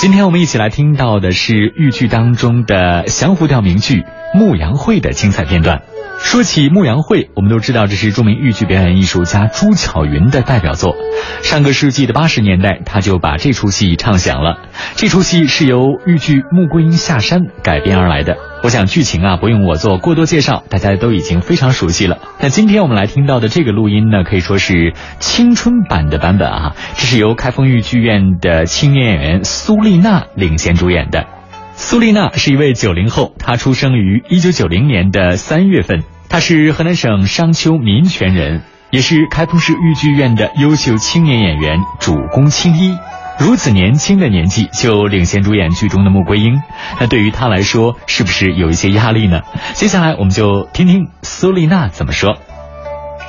今天我们一起来听到的是豫剧当中的降伏调名剧《牧羊会》的精彩片段。说起《牧羊会》，我们都知道这是著名豫剧表演艺术家朱巧云的代表作。上个世纪的八十年代，他就把这出戏唱响了。这出戏是由豫剧《穆桂英下山》改编而来的。我想剧情啊，不用我做过多介绍，大家都已经非常熟悉了。那今天我们来听到的这个录音呢，可以说是青春版的版本啊。这是由开封豫剧院的青年演员苏丽娜领衔主演的。苏丽娜是一位九零后，她出生于一九九零年的三月份。她是河南省商丘民权人，也是开封市豫剧院的优秀青年演员，主攻青衣。如此年轻的年纪就领衔主演剧中的穆桂英，那对于她来说是不是有一些压力呢？接下来我们就听听苏丽娜怎么说。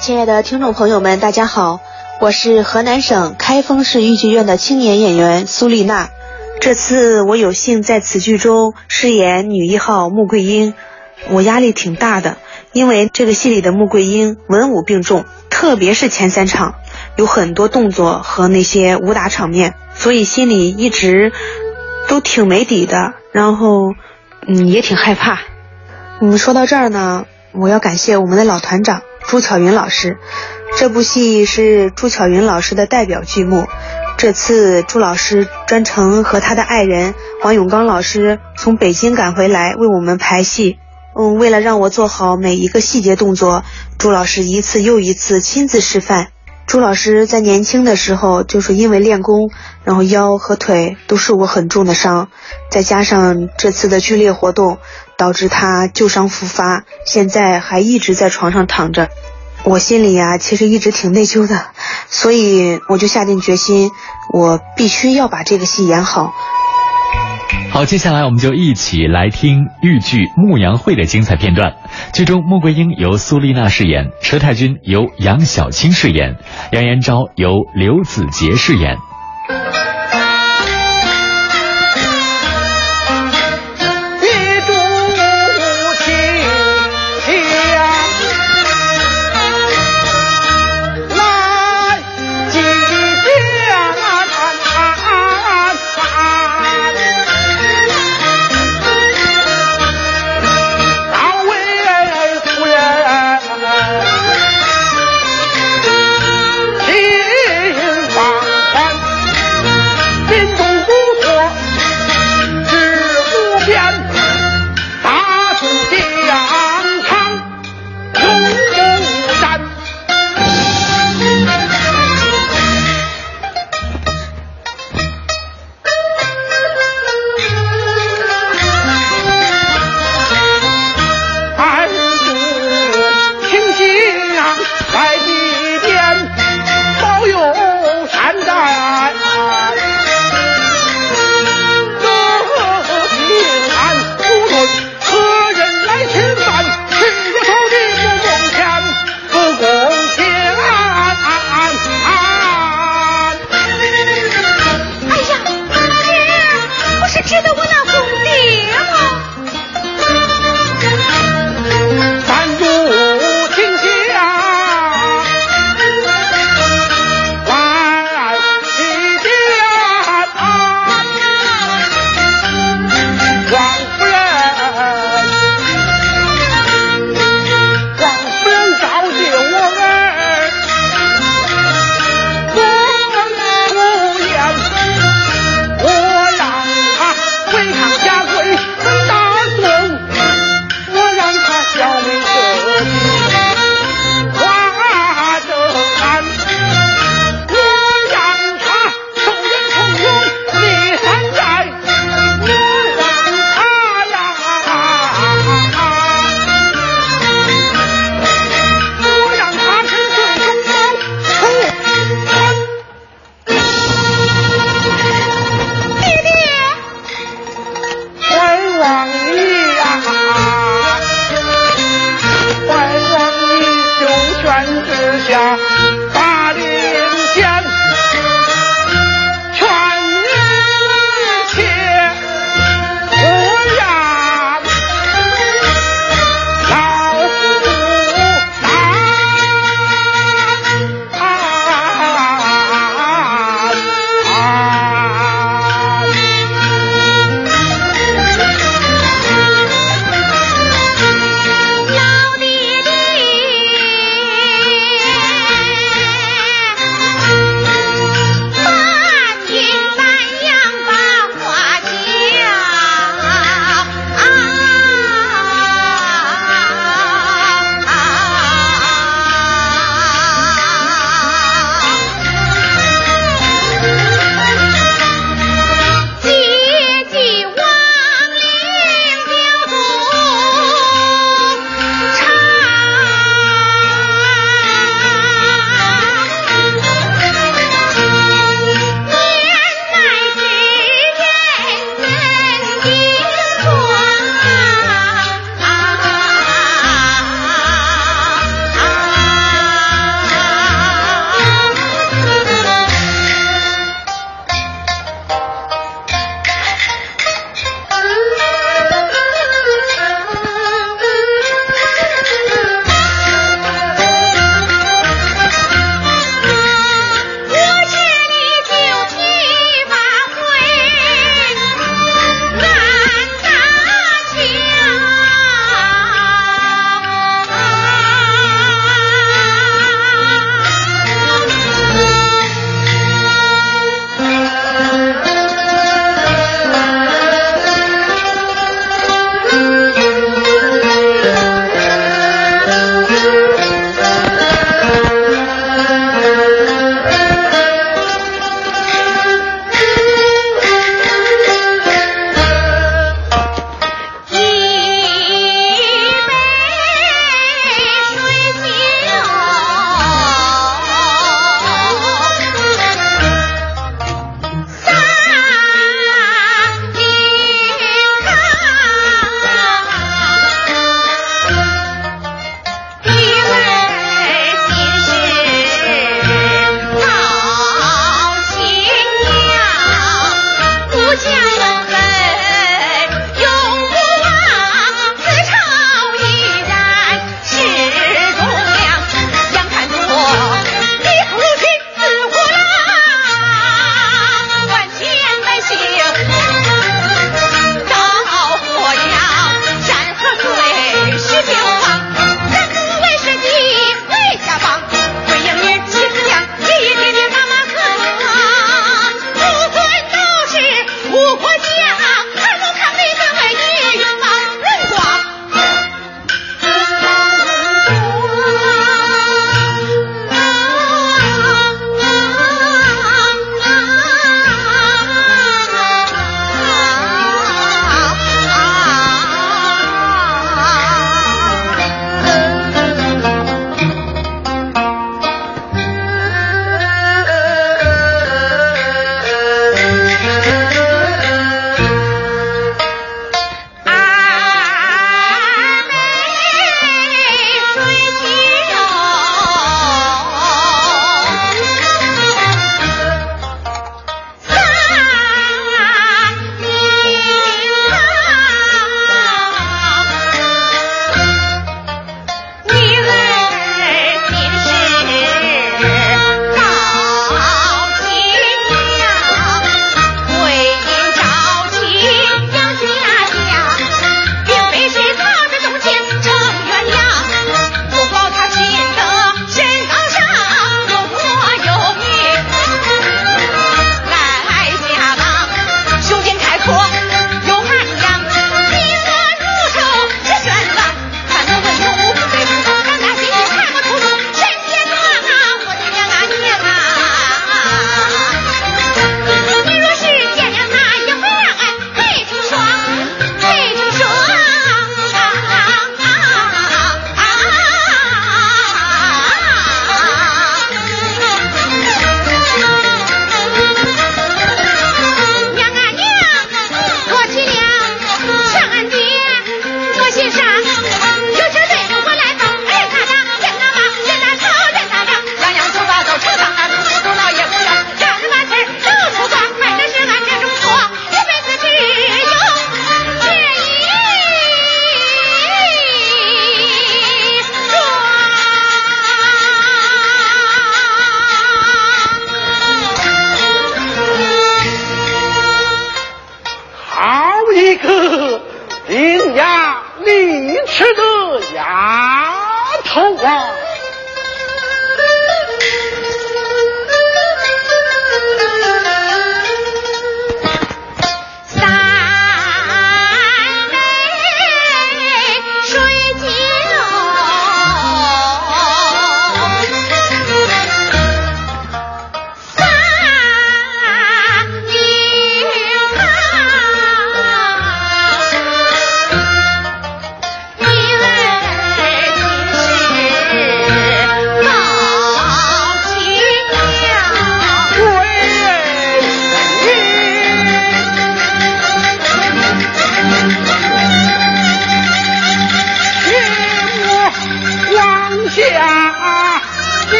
亲爱的听众朋友们，大家好，我是河南省开封市豫剧院的青年演员苏丽娜。这次我有幸在此剧中饰演女一号穆桂英，我压力挺大的，因为这个戏里的穆桂英文武并重，特别是前三场有很多动作和那些武打场面，所以心里一直都挺没底的，然后嗯也挺害怕。嗯，说到这儿呢，我要感谢我们的老团长朱巧云老师，这部戏是朱巧云老师的代表剧目。这次朱老师专程和他的爱人王永刚老师从北京赶回来为我们排戏。嗯，为了让我做好每一个细节动作，朱老师一次又一次亲自示范。朱老师在年轻的时候就是因为练功，然后腰和腿都受过很重的伤，再加上这次的剧烈活动，导致他旧伤复发，现在还一直在床上躺着。我心里呀，其实一直挺内疚的，所以我就下定决心，我必须要把这个戏演好。好，接下来我们就一起来听豫剧《牧羊会》的精彩片段。剧中，穆桂英由苏丽娜饰演，佘太君由杨小青饰演，杨延昭由刘子杰饰演。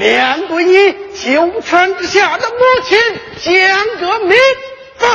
面对你九泉之下的母亲，讲个明白。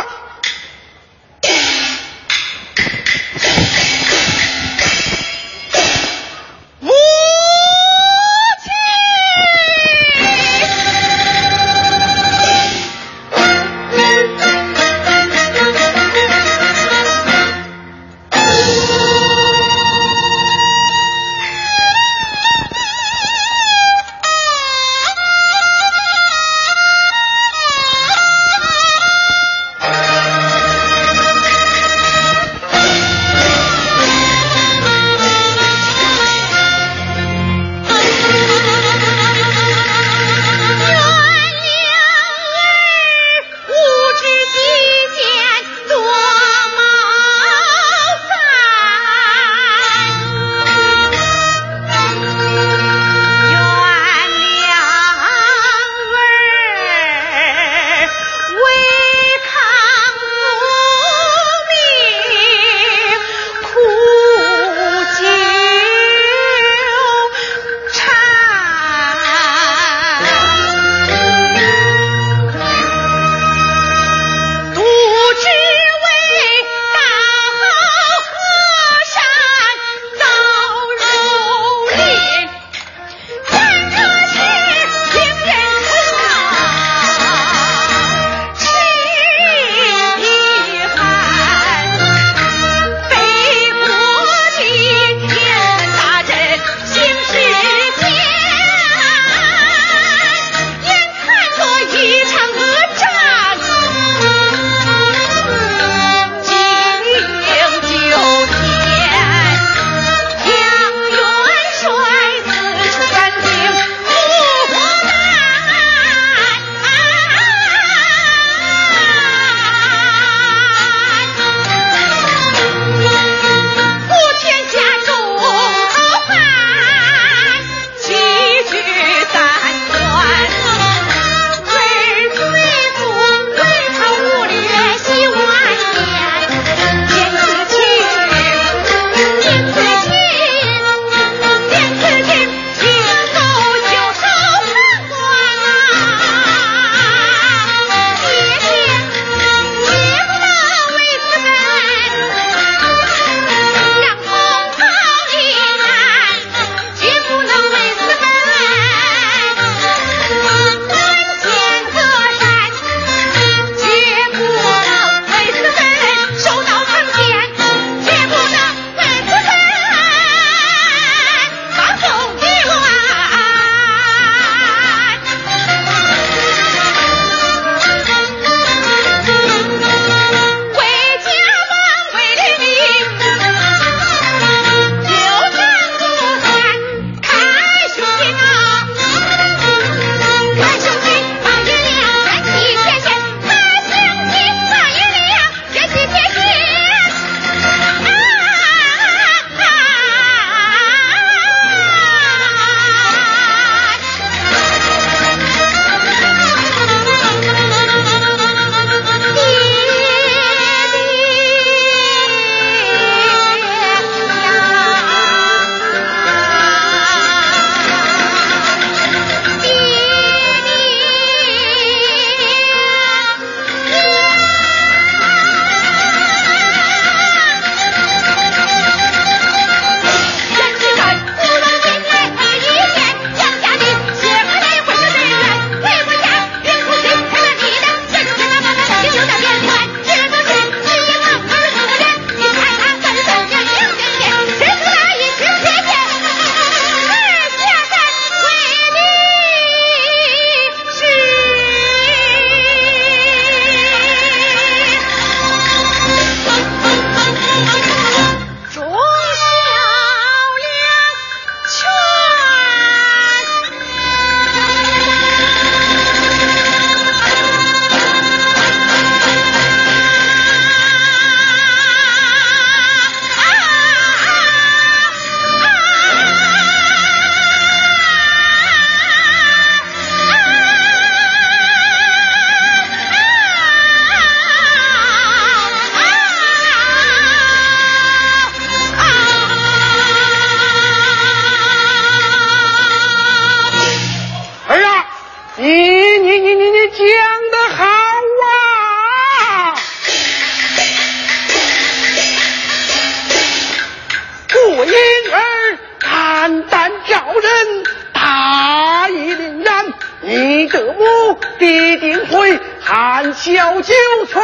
九泉，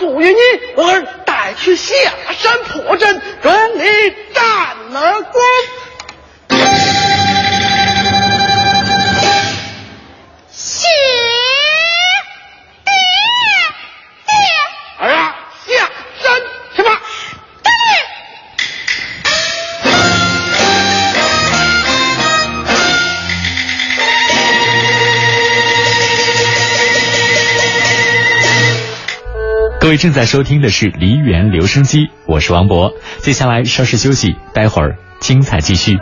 属于你，我带去下山破阵，跟你战了光。位正在收听的是梨园留声机，我是王博。接下来稍事休息，待会儿精彩继续。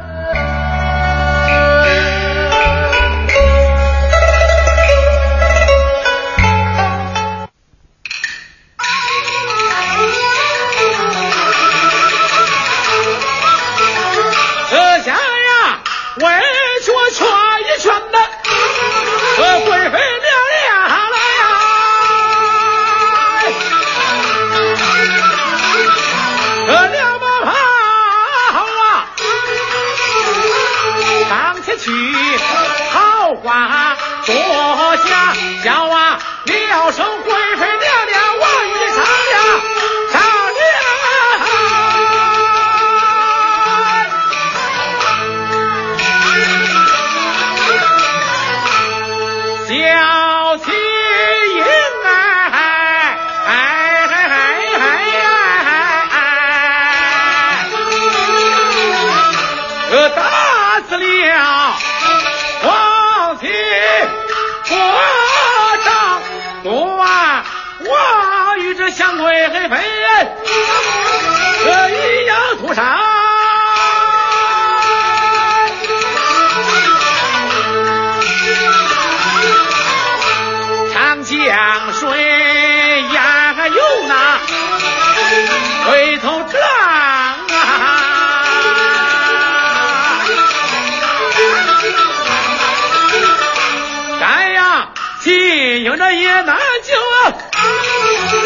经营着也难救，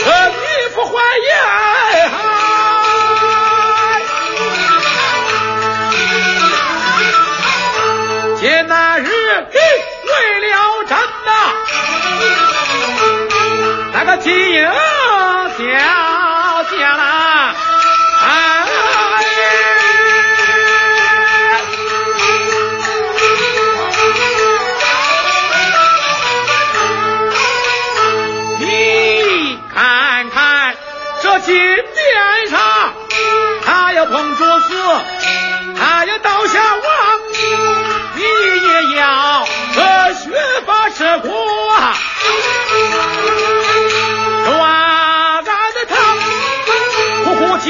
这女不怀言。见那日为了真呐。那个金鹰掉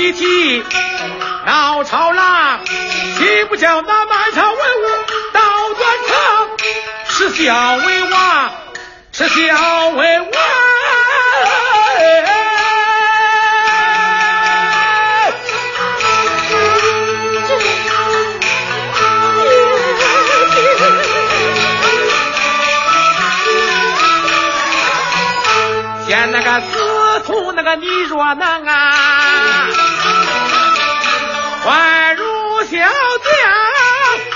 哭哭啼啼闹吵嚷，岂不叫那满朝文武倒断肠？耻笑为王，耻笑为王。见那个司徒那个你若能啊，宛如小将，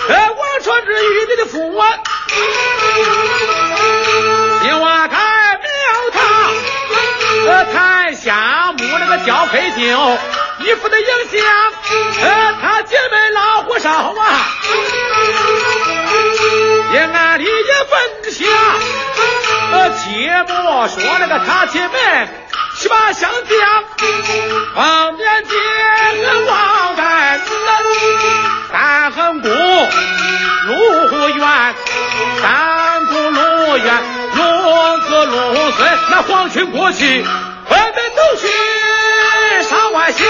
呃，我传之于你的父王，今晚开庙堂，呃，台下幕那个交配酒，你不得影响，呃，他姐妹老火烧啊，也俺里也分下。呃，切莫说那个他姐妹七八相将，方便结和王丹子，三横谷、卢园、三姑卢园、卢那皇亲国戚纷纷都去上外乡，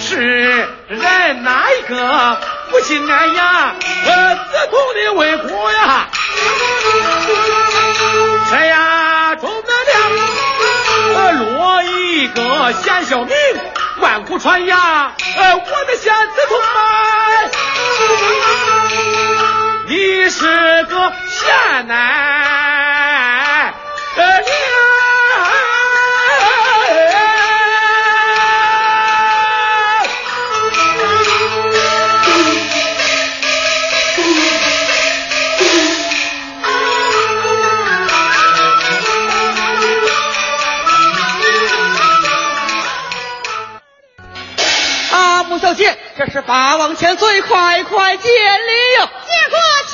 是人哪一个不心安呀？呃，子痛的为苦呀？谁呀？钟德落一个贤孝名，万古传扬！呃，我的贤子痛啊，你是个贤男。啊，穆小姐，这是八王千岁，快快见礼哟！谢过千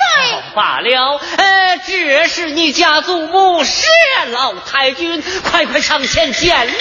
岁。罢了，呃，这是你家祖母是老太君，快快上前见礼啊！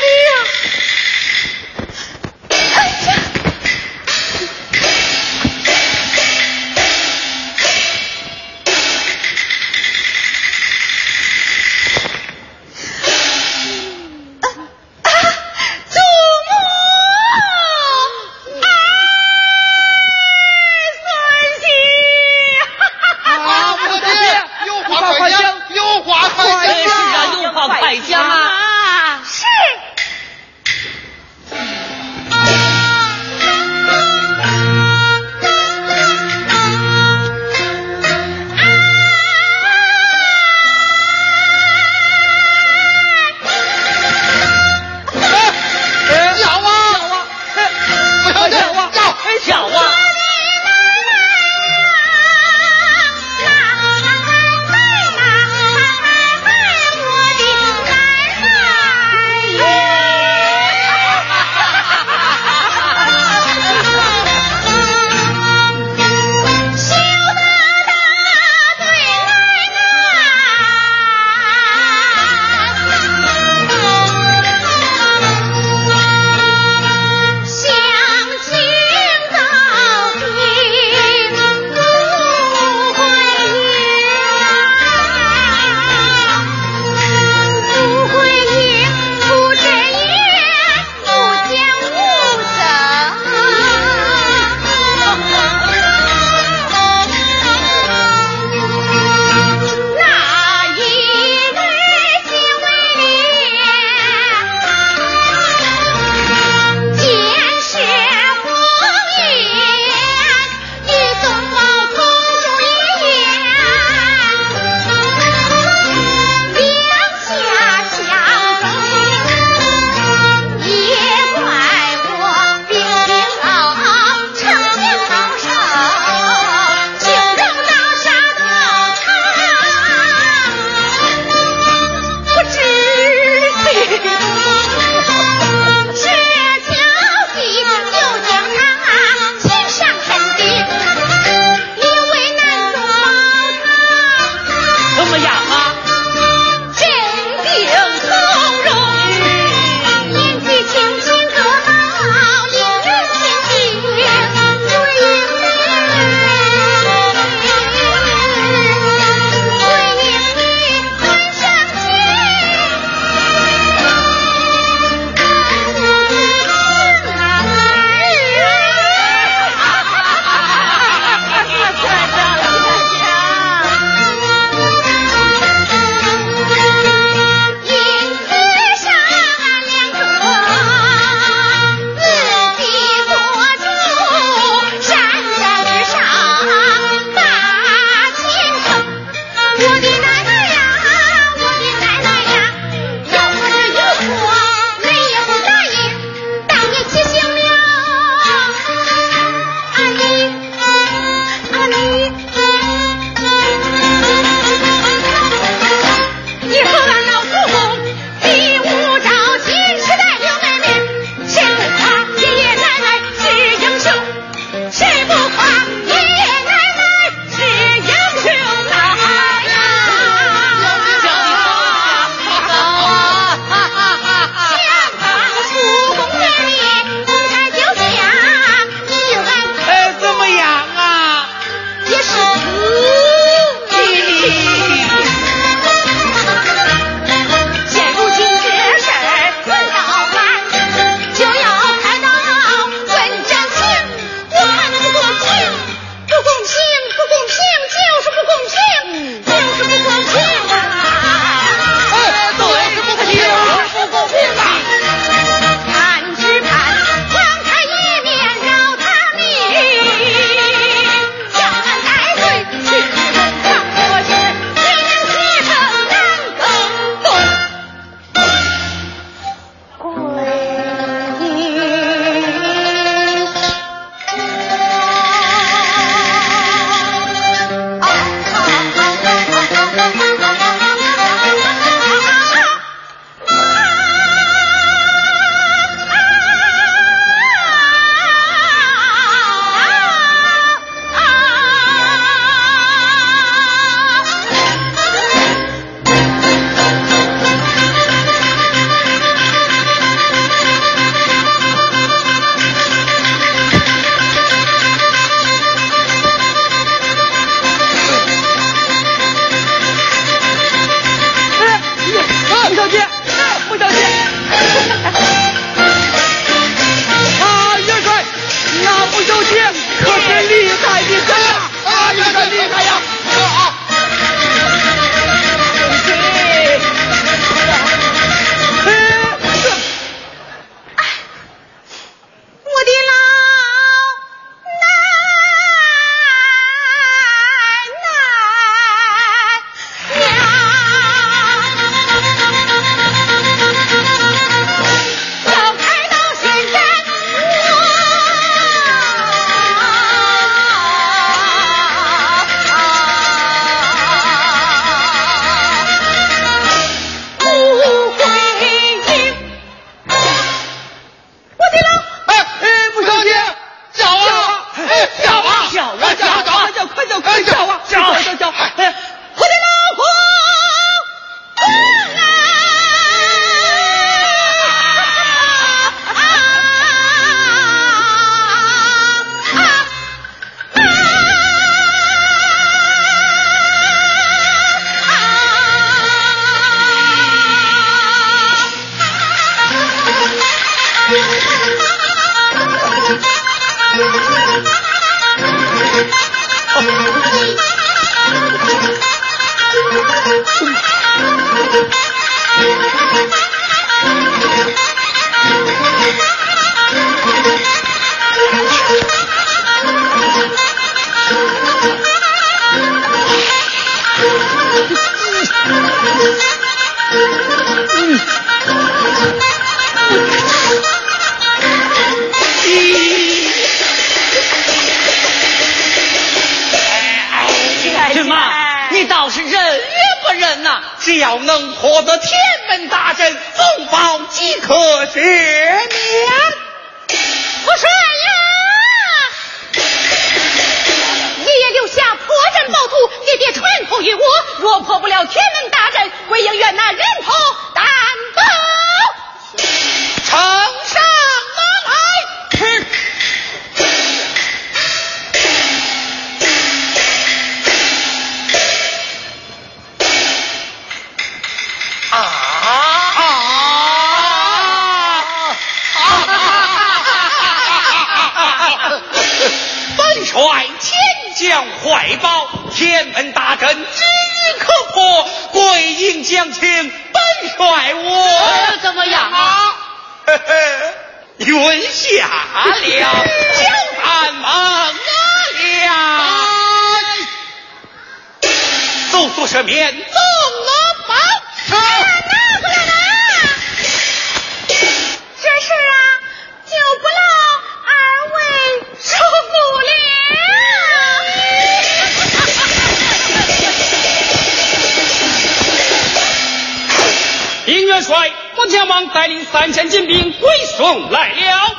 帅，我将王带领三千精兵归宋来了，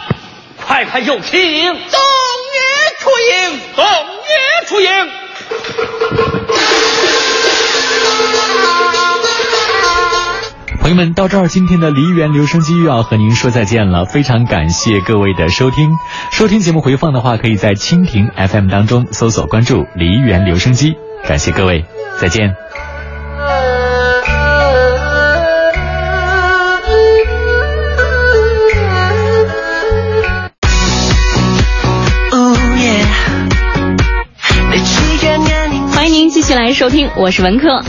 快快有请，纵约出营，动约出营。朋友们，到这儿，今天的梨园留声机又要和您说再见了。非常感谢各位的收听。收听节目回放的话，可以在蜻蜓 FM 当中搜索关注梨园留声机。感谢各位，再见。来收听，我是文科。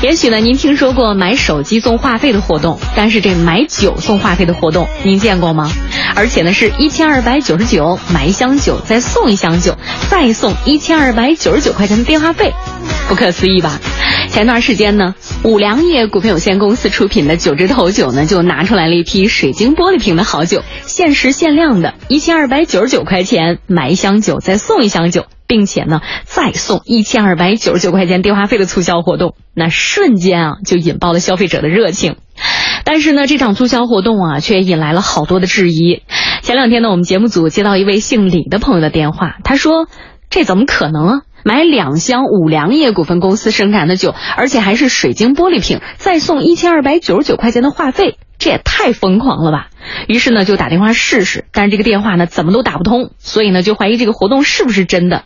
也许呢，您听说过买手机送话费的活动，但是这买酒送话费的活动，您见过吗？而且呢，是一千二百九十九买一箱酒，再送一箱酒，再送一千二百九十九块钱的电话费，不可思议吧？前段时间呢，五粮液股份有限公司出品的九枝头酒呢，就拿出来了一批水晶玻璃瓶的好酒，限时限量的，一千二百九十九块钱买一箱酒，再送一箱酒。并且呢，再送一千二百九十九块钱电话费的促销活动，那瞬间啊就引爆了消费者的热情。但是呢，这场促销活动啊，却引来了好多的质疑。前两天呢，我们节目组接到一位姓李的朋友的电话，他说：“这怎么可能啊？买两箱五粮液股份公司生产的酒，而且还是水晶玻璃瓶，再送一千二百九十九块钱的话费，这也太疯狂了吧！”于是呢，就打电话试试，但是这个电话呢怎么都打不通，所以呢就怀疑这个活动是不是真的。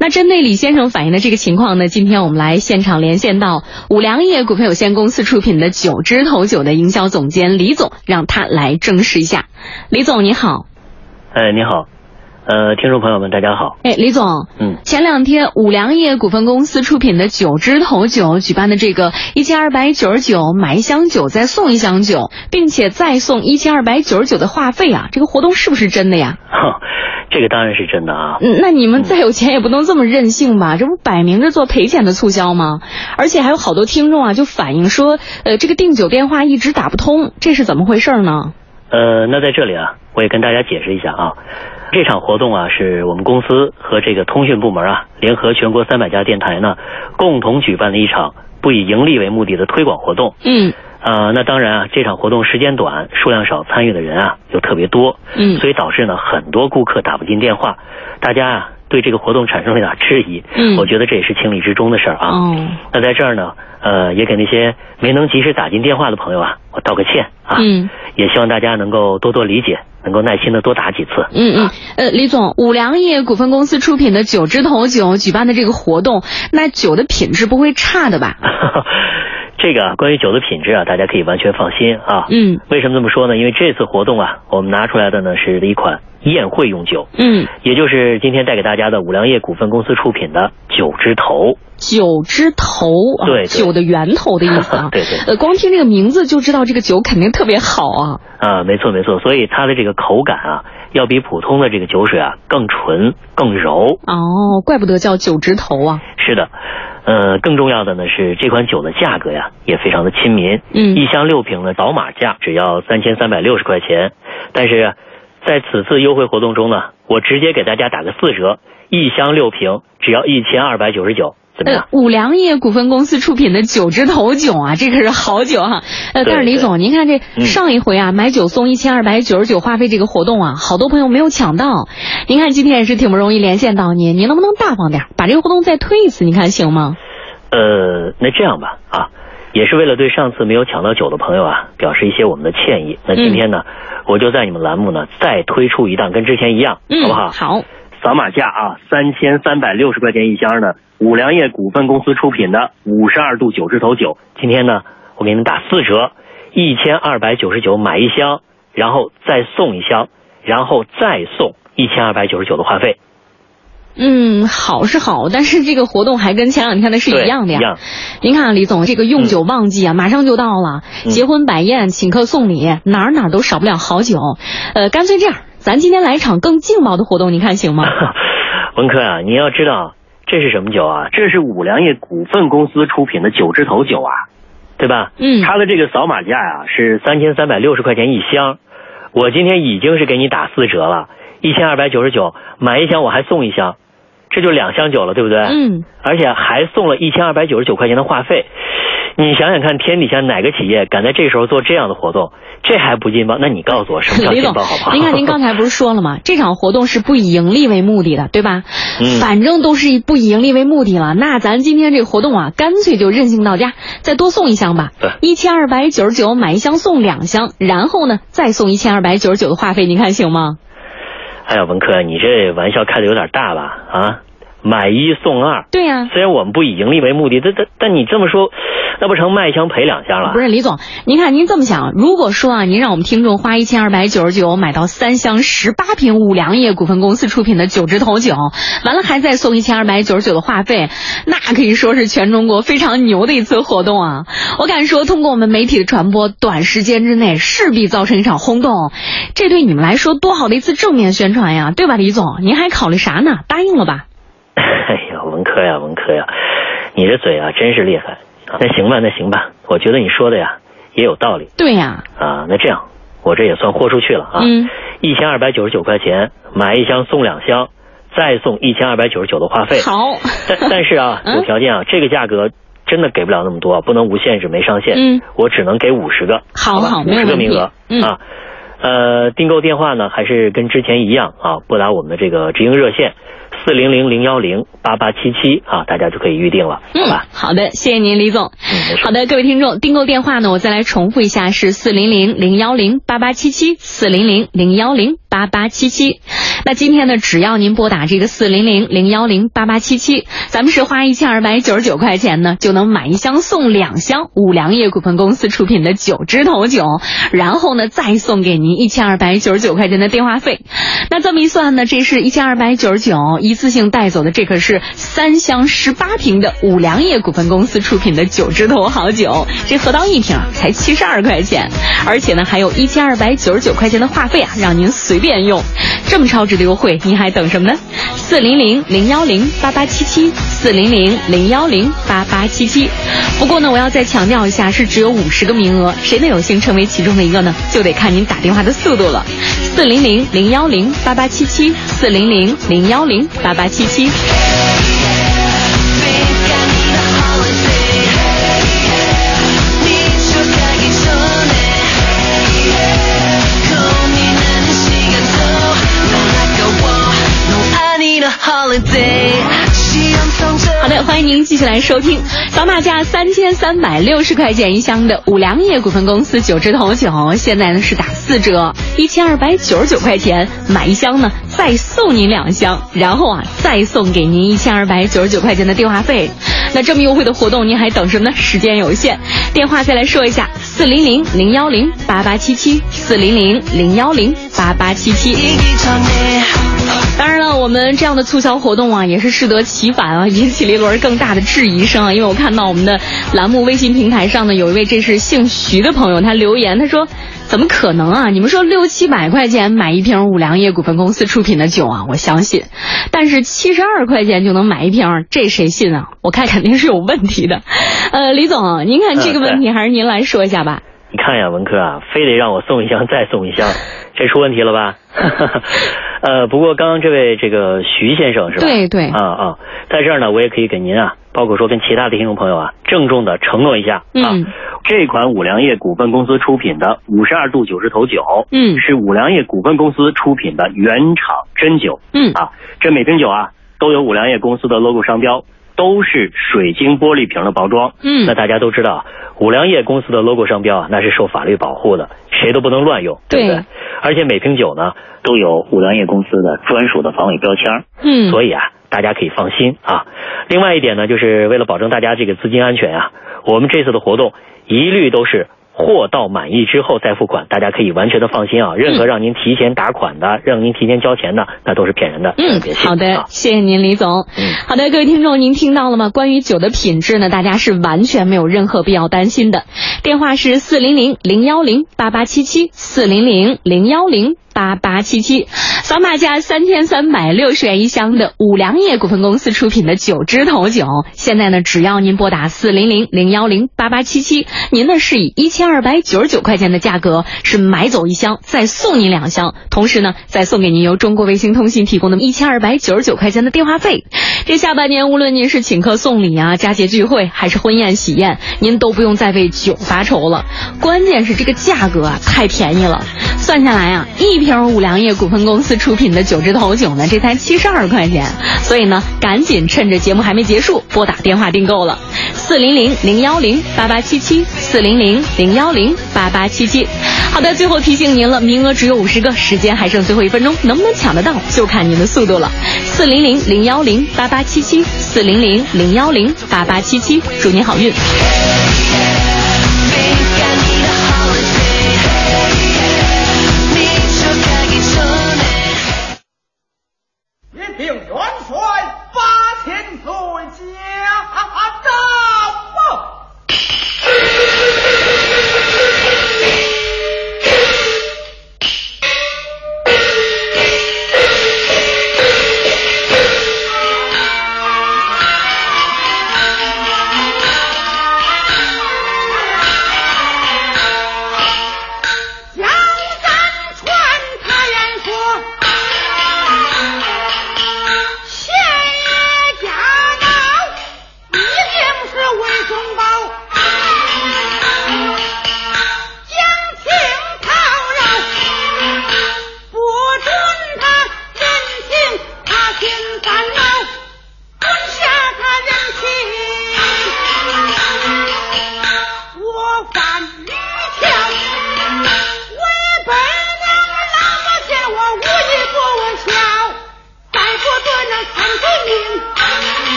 那针对李先生反映的这个情况呢，今天我们来现场连线到五粮液股份有限公司出品的九支头酒的营销总监李总，让他来证实一下。李总你好，哎，你好，呃，听众朋友们，大家好。哎，李总，嗯，前两天五粮液股份公司出品的九枝头酒举办的这个一千二百九十九买一箱酒再送一箱酒，并且再送一千二百九十九的话费啊，这个活动是不是真的呀？哼，这个当然是真的啊。嗯，那你们再有钱也不能这么任性吧？这不摆明着做赔钱的促销吗？而且还有好多听众啊，就反映说，呃，这个订酒电话一直打不通，这是怎么回事呢？呃，那在这里啊，我也跟大家解释一下啊，这场活动啊，是我们公司和这个通讯部门啊，联合全国三百家电台呢，共同举办的一场不以盈利为目的的推广活动。嗯呃，那当然啊，这场活动时间短，数量少，参与的人啊又特别多，嗯所以导致呢很多顾客打不进电话，大家啊对这个活动产生了一点质疑。嗯我觉得这也是情理之中的事儿啊。哦那在这儿呢，呃，也给那些没能及时打进电话的朋友啊，我道个歉啊。嗯也希望大家能够多多理解，能够耐心的多打几次。嗯嗯，呃，李总，五粮液股份公司出品的九枝头酒举办的这个活动，那酒的品质不会差的吧？这个关于酒的品质啊，大家可以完全放心啊。嗯为什么这么说呢？因为这次活动啊，我们拿出来的呢是一款宴会用酒，嗯，也就是今天带给大家的五粮液股份公司出品的酒之头。酒之头啊，对对酒的源头的意思啊。对对呃，光听这个名字就知道这个酒肯定特别好啊。啊，没错没错，所以它的这个口感啊，要比普通的这个酒水啊更纯更柔。哦，怪不得叫酒之头啊。是的，呃，更重要的呢是这款酒的价格呀也非常的亲民，嗯一箱六瓶的扫码价只要三千三百六十块钱，但是在此次优惠活动中呢，我直接给大家打个四折，一箱六瓶只要一千二百九十九，怎么样？呃，五粮液股份公司出品的酒之头酒啊，这可是好酒哈、呃，但是李总，您看这嗯上一回啊，买酒送一千二百九十九话费这个活动啊，好多朋友没有抢到。您看今天也是挺不容易连线到您，您能不能大方点，把这个活动再推一次？您看行吗？呃，那这样吧，啊，也是为了对上次没有抢到酒的朋友啊，表示一些我们的歉意。那今天呢，我就在你们栏目呢再推出一档，跟之前一样，嗯，好不好？好，扫码价啊，三千三百六十块钱一箱的五粮液股份公司出品的五十二度酒之头酒，今天呢，我给你们打四折，一千二百九十九买一箱，然后再送一箱，然后再送一千二百九十九的话费。嗯，好是好，但是这个活动还跟前两天的是一样的呀。一样您看啊，李总，这个用酒旺季啊，马上就到了，嗯结婚摆宴、请客送礼，哪儿哪儿都少不了好酒。呃，干脆这样，咱今天来一场更劲爆的活动，您看行吗？文科啊，你要知道这是什么酒啊？这是五粮液股份公司出品的九枝头酒啊，对吧？嗯它的这个扫码价呀、是三千三百六十块钱一箱，我今天已经是给你打四折了，一千二百九十九买一箱我还送一箱，这就两箱酒了，对不对？嗯，而且还送了一千二百九十九块钱的话费。你想想看，天底下哪个企业敢在这时候做这样的活动？这还不劲爆？那你告诉我什么叫 劲爆好不好？，您看您刚才不是说了吗？这场活动是不以盈利为目的的，对吧？嗯反正都是不以盈利为目的了，那咱今天这个活动啊，干脆就任性到家，再多送一箱吧对，一千二百九十九买一箱送两箱，然后呢再送一千二百九十九的话费，您看行吗？哎呀，文科，你这玩笑开的有点大吧？啊，买一送二。对呀、虽然我们不以盈利为目的，但但但你这么说，那不成卖一箱赔两箱了？不是李总，您看您这么想，如果说啊，您让我们听众花一千二百九十九买到三箱十八瓶五粮液股份公司出品的九支头酒，完了还再送一千二百九十九的话费，那可以说是全中国非常牛的一次活动啊！我敢说，通过我们媒体的传播，短时间之内势必造成一场轰动，这对你们来说多好的一次正面宣传呀，对吧，李总？您还考虑啥呢？答应了吧？哎呀，文科呀，文科呀，你这嘴啊真是厉害。那行吧，那行吧，我觉得你说的呀也有道理对呀，啊。那这样，我这也算豁出去了啊。嗯，一千二百九十九块钱买一箱送两箱，再送一千二百九十九的话费。好，但但是啊，嗯有条件啊，这个价格真的给不了那么多，不能无限制没上限。嗯，我只能给五十个，好吧五好没问题十个名额。嗯啊，呃，订购电话呢还是跟之前一样啊，拨打我们的这个直营热线四零零零幺零八八七七啊，大家就可以预定了，好嗯吧？，好的，谢谢您，李总。嗯，好的，各位听众，订购电话呢，我再来重复一下，是四零零零幺零八八七七，四零零零幺零八八七七。那今天呢，只要您拨打这个四零零零幺零八八七七，咱们是花一千二百九十九块钱呢，就能买一箱送两箱五粮液股份公司出品的九支头酒，然后呢，再送给您一千二百九十九块钱的电话费。那这么一算呢，这是一千二百九十九，一次性带走的，这可是三箱十八瓶的五粮液股份公司出品的九支头好酒，这合到一瓶才七十二块钱，而且呢还有一千二百九十九块钱的话费啊，让您随便用，这么超值的优惠，您还等什么呢？四零零零幺零八八七七，四零零零幺零八八七七。不过呢，我要再强调一下，是只有五十个名额，谁能有幸成为其中的一个呢？就得看您打电话的速度了。四零零零幺零八八七七，四零零零幺零八八七七。好的，欢迎您继续来收听，扫码价三千三百六十块钱一箱的五粮液股份公司九支头酒，现在呢是打四折，一千二百九十九块钱买一箱呢，再送您两箱，然后啊再送给您一千二百九十九块钱的电话费。那这么优惠的活动，您还等什么呢？时间有限，电话再来说一下：四零零零幺零八八七七，四零零零幺零八八七七。我们这样的促销活动啊，也是适得其反啊，引起了一轮更大的质疑声啊。因为我看到我们的栏目微信平台上呢，有一位这是姓徐的朋友，他留言，他说：“怎么可能啊？你们说六七百块钱买一瓶五粮液股份公司出品的酒啊，我相信。但是七十二块钱就能买一瓶，这谁信啊？我看肯定是有问题的。呃，李总，您看这个问题还是您来说一下吧。你看呀，文科啊，非得让我送一箱再送一箱，这出问题了吧？呃，不过刚刚这位这个徐先生是吧？对对。啊啊，在这儿呢，我也可以给您啊，包括说跟其他的听众朋友啊，郑重的承诺一下啊，嗯这款五粮液股份公司出品的五十二度九十头酒，嗯。是五粮液股份公司出品的原厂真酒，嗯。啊，这每瓶酒啊都有五粮液公司的 logo 商标，都是水晶玻璃瓶的包装。嗯那大家都知道，五粮液公司的 logo 商标啊，那是受法律保护的，谁都不能乱用，对不对？对而且每瓶酒呢都有五粮液公司的专属的防伪标签，嗯，所以啊，大家可以放心啊。另外一点呢，就是为了保证大家这个资金安全啊，我们这次的活动一律都是。货到满意之后再付款，大家可以完全的放心啊！任何让您提前打款的、让您提前交钱的，那都是骗人的。嗯好的啊，谢谢您，李总。嗯好的，各位听众，您听到了吗？关于酒的品质呢，大家是完全没有任何必要担心的。电话是四零零零幺零八八七七，四零零零幺零八八七七。扫码价三千三百六十元一箱的五粮液股份公司出品的九支头酒，现在呢，只要您拨打四零零零幺零八八七七，您呢是以一千二百九十九块钱的价格是买走一箱，再送您两箱，同时呢，再送给您由中国卫星通信提供的一千二百九十九块钱的电话费。这下半年，无论您是请客送礼啊、佳节聚会，还是婚宴喜宴，您都不用再为酒发愁了。关键是这个价格啊，太便宜了。算下来啊，一瓶五粮液股份公司出品的九支头酒呢，这才七十二块钱。所以呢，赶紧趁着节目还没结束，拨打电话订购了，四零零零幺零八八七七，四零零零幺零八八七七。好的，最后提醒您了，名额只有五十个，时间还剩最后一分钟，能不能抢得到就看您的速度了。四零零零幺零八八七七，四零零零幺零八八七七，祝您好运。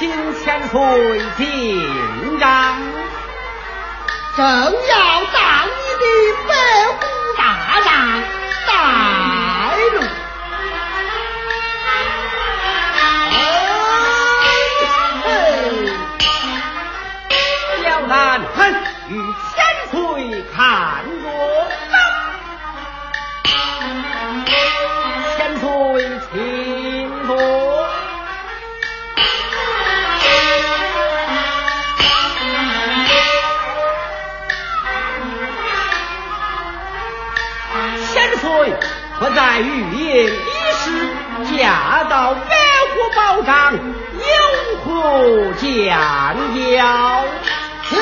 岁进帐，正要当你的百户大让带尽一事，嫁到百户宝帐，有何讲究？